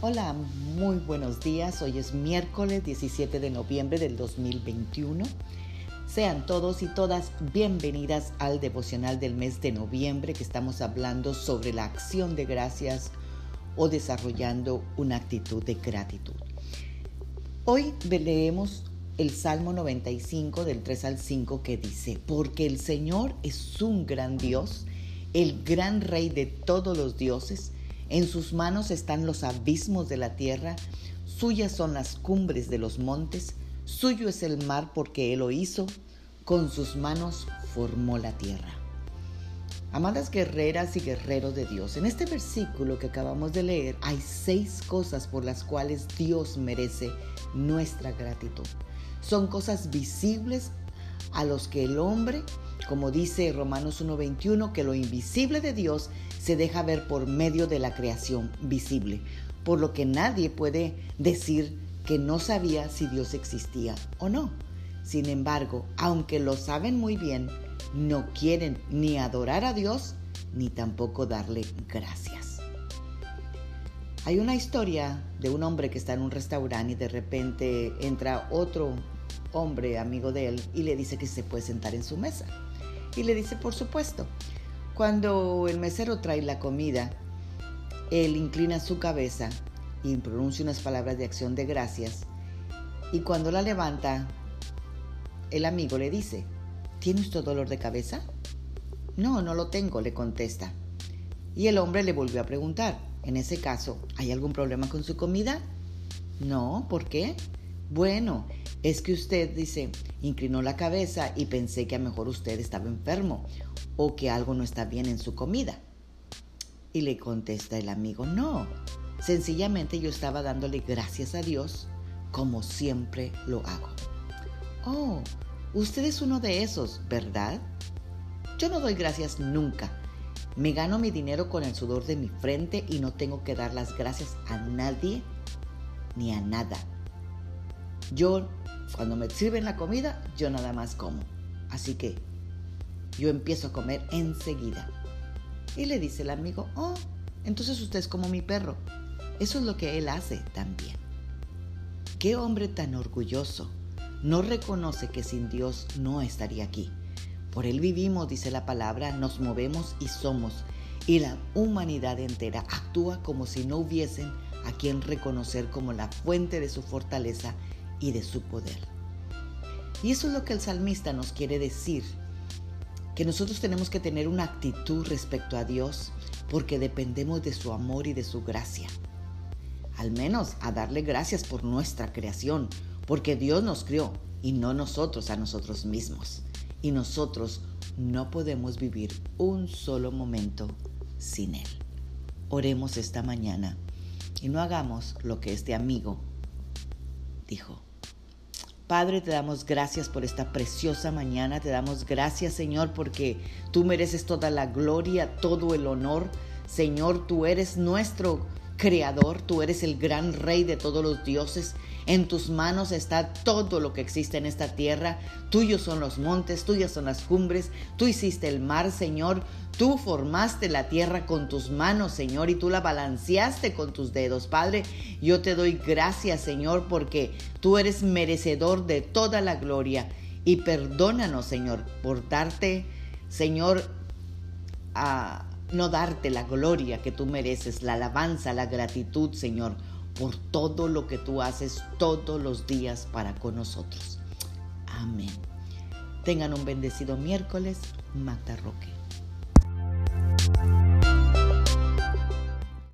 Hola, muy buenos días. Hoy es miércoles 17 de noviembre del 2021. Sean todos y todas bienvenidas al devocional del mes de noviembre que estamos hablando sobre la acción de gracias o desarrollando una actitud de gratitud. Hoy leemos el Salmo 95 del 3 al 5 que dice, porque el Señor es un gran Dios, el gran Rey de todos los dioses, en sus manos están los abismos de la tierra, suyas son las cumbres de los montes, suyo es el mar porque Él lo hizo, con sus manos formó la tierra. Amadas guerreras y guerreros de Dios, en este versículo que acabamos de leer hay seis cosas por las cuales Dios merece nuestra gratitud. Son cosas visibles a los que el hombre, como dice Romanos 1.21, que lo invisible de Dios se deja ver por medio de la creación visible, por lo que nadie puede decir que no sabía si Dios existía o no. Sin embargo, aunque lo saben muy bien, no quieren ni adorar a Dios ni tampoco darle gracias. Hay una historia de un hombre que está en un restaurante y de repente entra otro hombre amigo de él y le dice que se puede sentar en su mesa. Y le dice, por supuesto. Cuando el mesero trae la comida, él inclina su cabeza y pronuncia unas palabras de acción de gracias. Y cuando la levanta, el amigo le dice, ¿tiene usted dolor de cabeza? No, no lo tengo, le contesta. Y el hombre le volvió a preguntar, en ese caso, ¿hay algún problema con su comida? No, ¿por qué? Bueno, es que usted dice, inclinó la cabeza y pensé que a lo mejor usted estaba enfermo o que algo no está bien en su comida. Y le contesta el amigo, no, sencillamente yo estaba dándole gracias a Dios como siempre lo hago. Oh, usted es uno de esos, ¿verdad? Yo no doy gracias nunca. Me gano mi dinero con el sudor de mi frente y no tengo que dar las gracias a nadie ni a nada. Yo, cuando me sirven la comida, yo nada más como. Así que yo empiezo a comer enseguida. Y le dice el amigo, oh, entonces usted es como mi perro. Eso es lo que él hace también. Qué hombre tan orgulloso. No reconoce que sin Dios no estaría aquí. Por Él vivimos, dice la palabra, nos movemos y somos. Y la humanidad entera actúa como si no hubiesen a quien reconocer como la fuente de su fortaleza y de su poder. Y eso es lo que el salmista nos quiere decir, que nosotros tenemos que tener una actitud respecto a Dios porque dependemos de su amor y de su gracia. Al menos a darle gracias por nuestra creación, porque Dios nos crió y no nosotros a nosotros mismos. Y nosotros no podemos vivir un solo momento sin Él. Oremos esta mañana y no hagamos lo que este amigo dijo. Padre, te damos gracias por esta preciosa mañana. Te damos gracias, Señor, porque tú mereces toda la gloria, todo el honor. Señor, tú eres nuestro creador, tú eres el gran rey de todos los dioses. En tus manos está todo lo que existe en esta tierra. Tuyos son los montes, tuyas son las cumbres. Tú hiciste el mar, Señor. Tú formaste la tierra con tus manos, Señor, y tú la balanceaste con tus dedos. Padre, yo te doy gracias, Señor, porque tú eres merecedor de toda la gloria. Y perdónanos, Señor, por darte, Señor, a no darte la gloria que tú mereces, la alabanza, la gratitud, Señor por todo lo que tú haces todos los días para con nosotros. Amén. Tengan un bendecido miércoles, Magda Roque.